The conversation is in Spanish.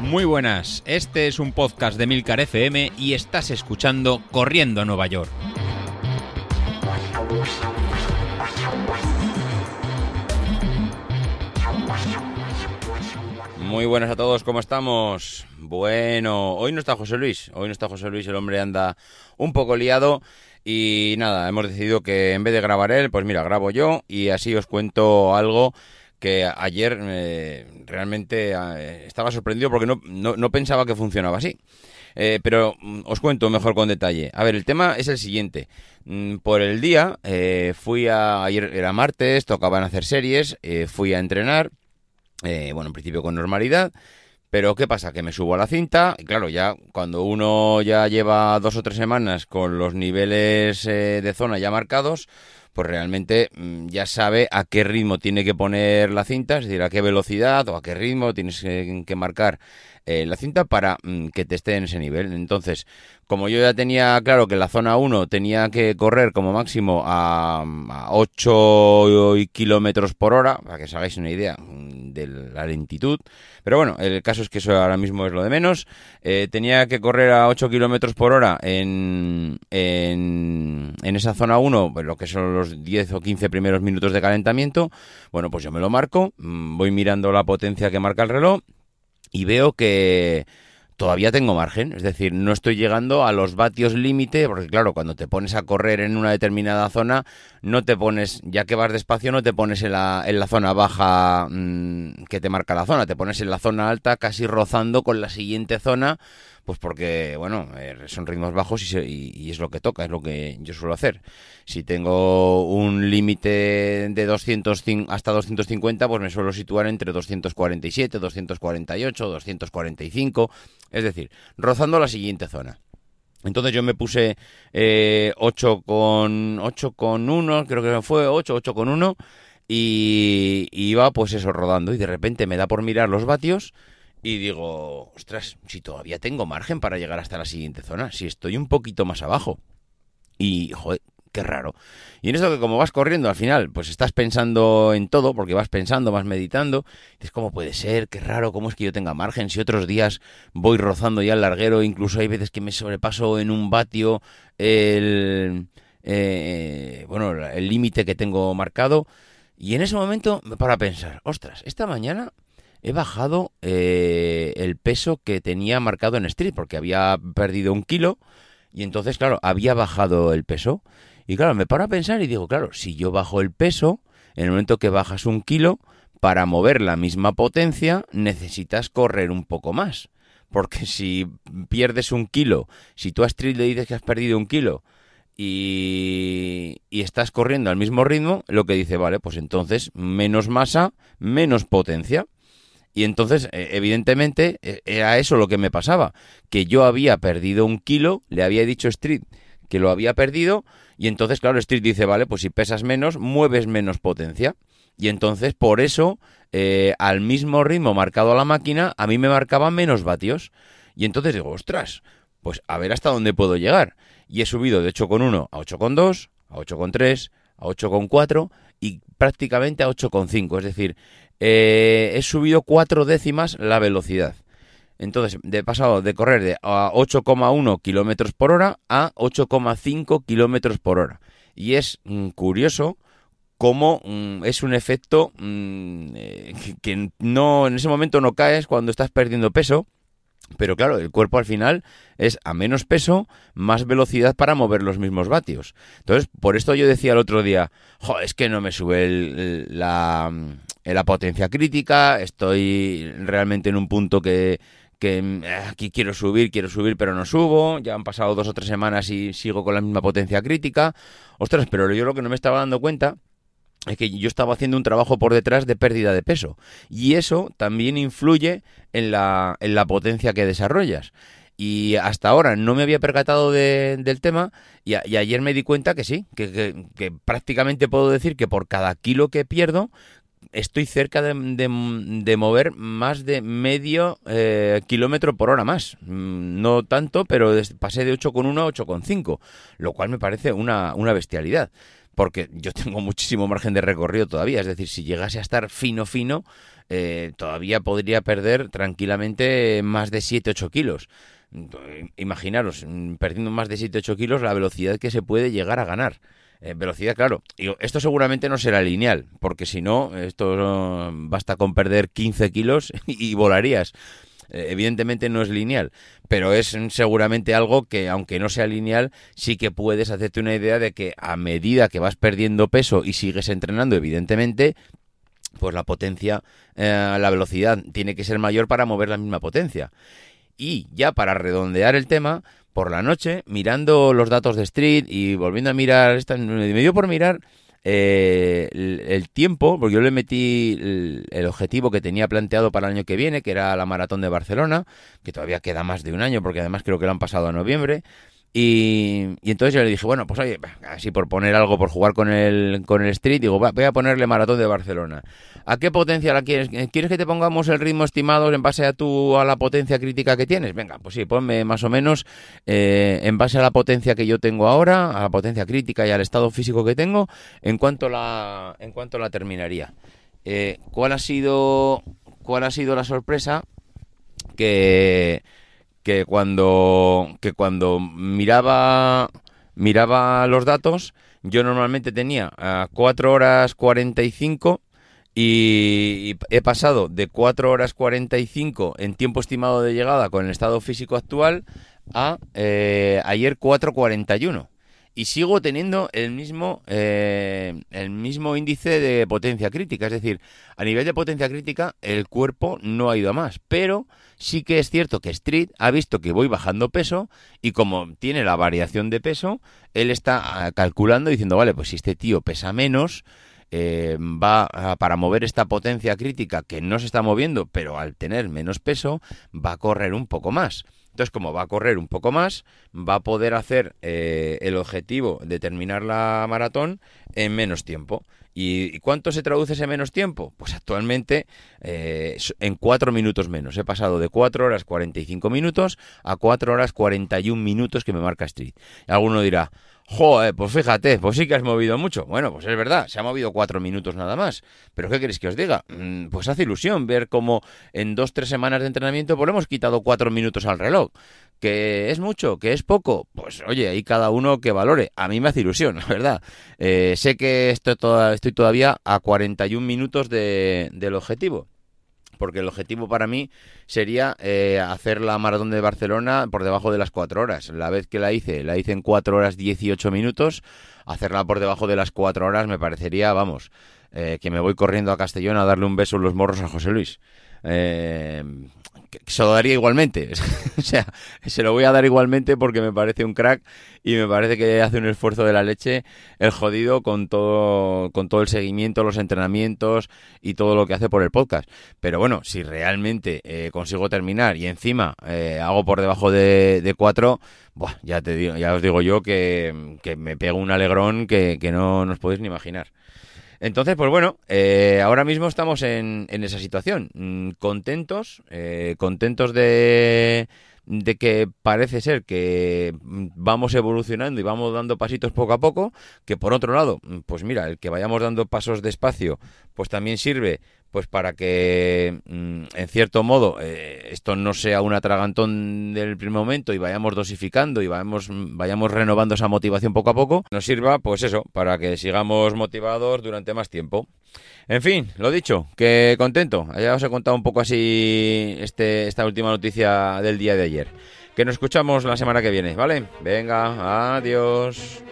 Muy buenas, este es un podcast de Milcar FM y estás escuchando Corriendo a Nueva York. Muy buenas a todos, ¿cómo estamos? Bueno, hoy no está José Luis, hoy no está José Luis, el hombre anda un poco liado y nada, hemos decidido que en vez de grabar él, pues mira, grabo yo y así os cuento algo que ayer eh, realmente eh, estaba sorprendido porque no, no, pensaba que funcionaba así. Eh, pero mm, os cuento mejor con detalle. A ver, el tema es el siguiente. Mm, por el día, fui a, ayer era martes, tocaban hacer series, fui a entrenar eh, bueno, en principio con normalidad. Pero ¿qué pasa? Que me subo a la cinta y claro, ya cuando uno ya lleva dos o tres semanas con los niveles eh, de zona ya marcados, pues realmente mm, ya sabe a qué ritmo tiene que poner la cinta, es decir, a qué velocidad o a qué ritmo tienes que, marcar eh, la cinta para mm, que te esté en ese nivel. Entonces, como yo ya tenía claro que la zona 1 tenía que correr como máximo a, 8 kilómetros por hora, para que os hagáis una idea de la lentitud, pero bueno, el caso es que eso ahora mismo es lo de menos, eh, tenía que correr a 8 kilómetros por hora en, en, en esa zona 1, pues lo que son los 10 o 15 primeros minutos de calentamiento, bueno, pues yo me lo marco, mm, voy mirando la potencia que marca el reloj y veo que todavía tengo margen, es decir, no estoy llegando a los vatios límite, porque claro, cuando te pones a correr en una determinada zona, no te pones, ya que vas despacio, no te pones en la, en la zona baja mm, que te marca la zona, te pones en la zona alta casi rozando con la siguiente zona pues porque, bueno, eh, son ritmos bajos y, es lo que toca, es lo que yo suelo hacer. Si tengo un límite de 200 hasta 250, pues me suelo situar entre 247, 248, 245, es decir, rozando la siguiente zona. Entonces yo me puse eh, 8 con 8 con 1, creo que fue 8, 8 con 1 y iba pues eso rodando y de repente me da por mirar los vatios y digo, ostras, si todavía tengo margen para llegar hasta la siguiente zona, si estoy un poquito más abajo. Y, joder, qué raro. Y en esto que como vas corriendo al final, pues estás pensando en todo, porque vas pensando, vas meditando, dices, ¿cómo puede ser? Qué raro, ¿cómo es que yo tenga margen? Si otros días voy rozando ya el larguero, incluso hay veces que me sobrepaso en un vatio el, eh, bueno, el límite que tengo marcado. Y en ese momento me paro a pensar, ostras, esta mañana he bajado eh, el peso que tenía marcado en Street, porque había perdido un kilo y entonces, claro, había bajado el peso. Y claro, me paro a pensar y digo, claro, si yo bajo el peso, en el momento que bajas un kilo, para mover la misma potencia necesitas correr un poco más. Porque si pierdes un kilo, si tú a Street le dices que has perdido un kilo y, y, estás corriendo al mismo ritmo, lo que dice, vale, pues entonces menos masa, menos potencia. Y entonces, eh, evidentemente, e, era eso lo que me pasaba, que yo había perdido un kilo, le había dicho Street que lo había perdido, y entonces, claro, Street dice, vale, pues si pesas menos, mueves menos potencia. Y entonces, por eso, eh, al mismo ritmo marcado a la máquina, a mí me marcaba menos vatios. Y entonces digo, ostras, pues a ver hasta dónde puedo llegar. Y he subido de 8,1 a 8,2, a 8,3, a 8,4 y prácticamente a 8,5. Es decir, eh, he subido cuatro décimas la velocidad. Entonces, he pasado de correr de a 8,1 kilómetros por hora a 8,5 kilómetros por hora. Y es mm, curioso cómo mm, es un efecto mm, eh, que no en ese momento no caes cuando estás perdiendo peso, pero claro, el cuerpo al final es a menos peso, más velocidad para mover los mismos vatios. Entonces, por esto yo decía el otro día, es que no me sube la, la potencia crítica, estoy realmente en un punto que, que eh, aquí quiero subir, quiero subir, pero no subo. Ya han pasado dos o tres semanas y sigo con la misma potencia crítica. Ostras, pero yo lo que no me estaba dando cuenta es que yo estaba haciendo un trabajo por detrás de pérdida de peso. Y eso también influye en la, en la potencia que desarrollas. Y hasta ahora no me había percatado del tema y, ayer me di cuenta que sí, que, que, prácticamente puedo decir que por cada kilo que pierdo estoy cerca de, de, mover más de medio eh, kilómetro por hora más. Mm, no tanto, pero pasé de 8,1 a 8,5, lo cual me parece una, una bestialidad. porque yo tengo muchísimo margen de recorrido todavía. Es decir, si llegase a estar fino, fino, eh, todavía podría perder tranquilamente más de 7-8 kilos. Imaginaros, mm, perdiendo más de 7-8 kilos, la velocidad que se puede llegar a ganar. Eh, velocidad, claro. esto seguramente no será lineal, porque si no, esto basta con perder 15 kilos y volarías. Eh, evidentemente no es lineal, pero es seguramente algo que, aunque no sea lineal, sí que puedes hacerte una idea de que a medida que vas perdiendo peso y sigues entrenando, evidentemente, pues la potencia, eh, la velocidad tiene que ser mayor para mover la misma potencia. Y ya para redondear el tema, por la noche, mirando los datos de Street y volviendo a mirar, esta, me dio por mirar eh, el, tiempo, porque yo le metí el, objetivo que tenía planteado para el año que viene, que era la maratón de Barcelona, que todavía queda más de un año, porque además creo que lo han pasado a noviembre. Y, entonces yo le dije, bueno, pues oye, así por poner algo, por jugar con el, con el Street, digo, voy a ponerle maratón de Barcelona. ¿A qué potencia la quieres? ¿Quieres que te pongamos el ritmo estimado en base a tu, a la potencia crítica que tienes? Venga, pues sí, ponme más o menos eh, en base a la potencia que yo tengo ahora, a la potencia crítica y al estado físico que tengo, en cuanto la, en cuanto la terminaría. Eh, ¿Cuál ha sido, cuál ha sido la sorpresa? Que que cuando, que cuando miraba, miraba los datos, yo normalmente tenía a 4 horas 45 y, he pasado de 4 horas 45 en tiempo estimado de llegada con el estado físico actual a eh, ayer 4.41 y sigo teniendo el mismo, eh, el mismo índice de potencia crítica. Es decir, a nivel de potencia crítica, el cuerpo no ha ido a más. Pero sí que es cierto que Street ha visto que voy bajando peso y como tiene la variación de peso, él está ah, calculando diciendo, vale, pues si este tío pesa menos, eh, va para mover esta potencia crítica que no se está moviendo, pero al tener menos peso, va a correr un poco más. Entonces, como va a correr un poco más, va a poder hacer eh, el objetivo de terminar la maratón en menos tiempo. ¿Y cuánto se traduce ese menos tiempo? Pues actualmente eh, en cuatro minutos menos. He pasado de 4 horas 45 minutos a 4 horas 41 minutos que me marca Street. alguno dirá, Joder, pues fíjate, pues sí que has movido mucho. Bueno, pues es verdad, se ha movido cuatro minutos nada más. Pero ¿qué queréis que os diga? Mm, pues hace ilusión ver cómo en dos, tres semanas de entrenamiento pues hemos quitado cuatro minutos al reloj. ¿Que es mucho? ¿Que es poco? Pues oye, ahí cada uno que valore. A mí me hace ilusión, la verdad. Eh, sé que estoy, estoy todavía a 41 minutos de, del objetivo porque el objetivo para mí sería eh, hacer la maratón de Barcelona por debajo de las 4 horas. La vez que la hice, la hice en 4 horas 18 minutos. Hacerla por debajo de las 4 horas me parecería, vamos, eh, que me voy corriendo a Castellón a darle un beso en los morros a José Luis. Eh, se lo daría igualmente. o sea, se lo voy a dar igualmente porque me parece un crack y me parece que hace un esfuerzo de la leche el jodido con todo, con todo el seguimiento, los entrenamientos y todo lo que hace por el podcast. Pero bueno, si realmente eh, consigo terminar y encima eh, hago por debajo de, cuatro, ya te digo, ya os digo yo que, me pego un alegrón que, que no os podéis ni imaginar. Entonces, pues bueno, eh, ahora mismo estamos en, esa situación. Mm, contentos, eh, contentos de, de que parece ser que mm, vamos evolucionando y vamos dando pasitos poco a poco, que por otro lado, mm, pues mira, el que vayamos dando pasos despacio, pues también sirve pues para que mm, en cierto modo eh, esto no sea un atragantón del primer momento y vayamos dosificando y vayamos, vayamos renovando esa motivación poco a poco, nos sirva pues eso, para que sigamos motivados durante más tiempo. En fin, lo dicho, que contento. Ya os he contado un poco así este, esta última noticia del día de ayer. Que nos escuchamos la semana que viene, ¿vale? Venga, adiós.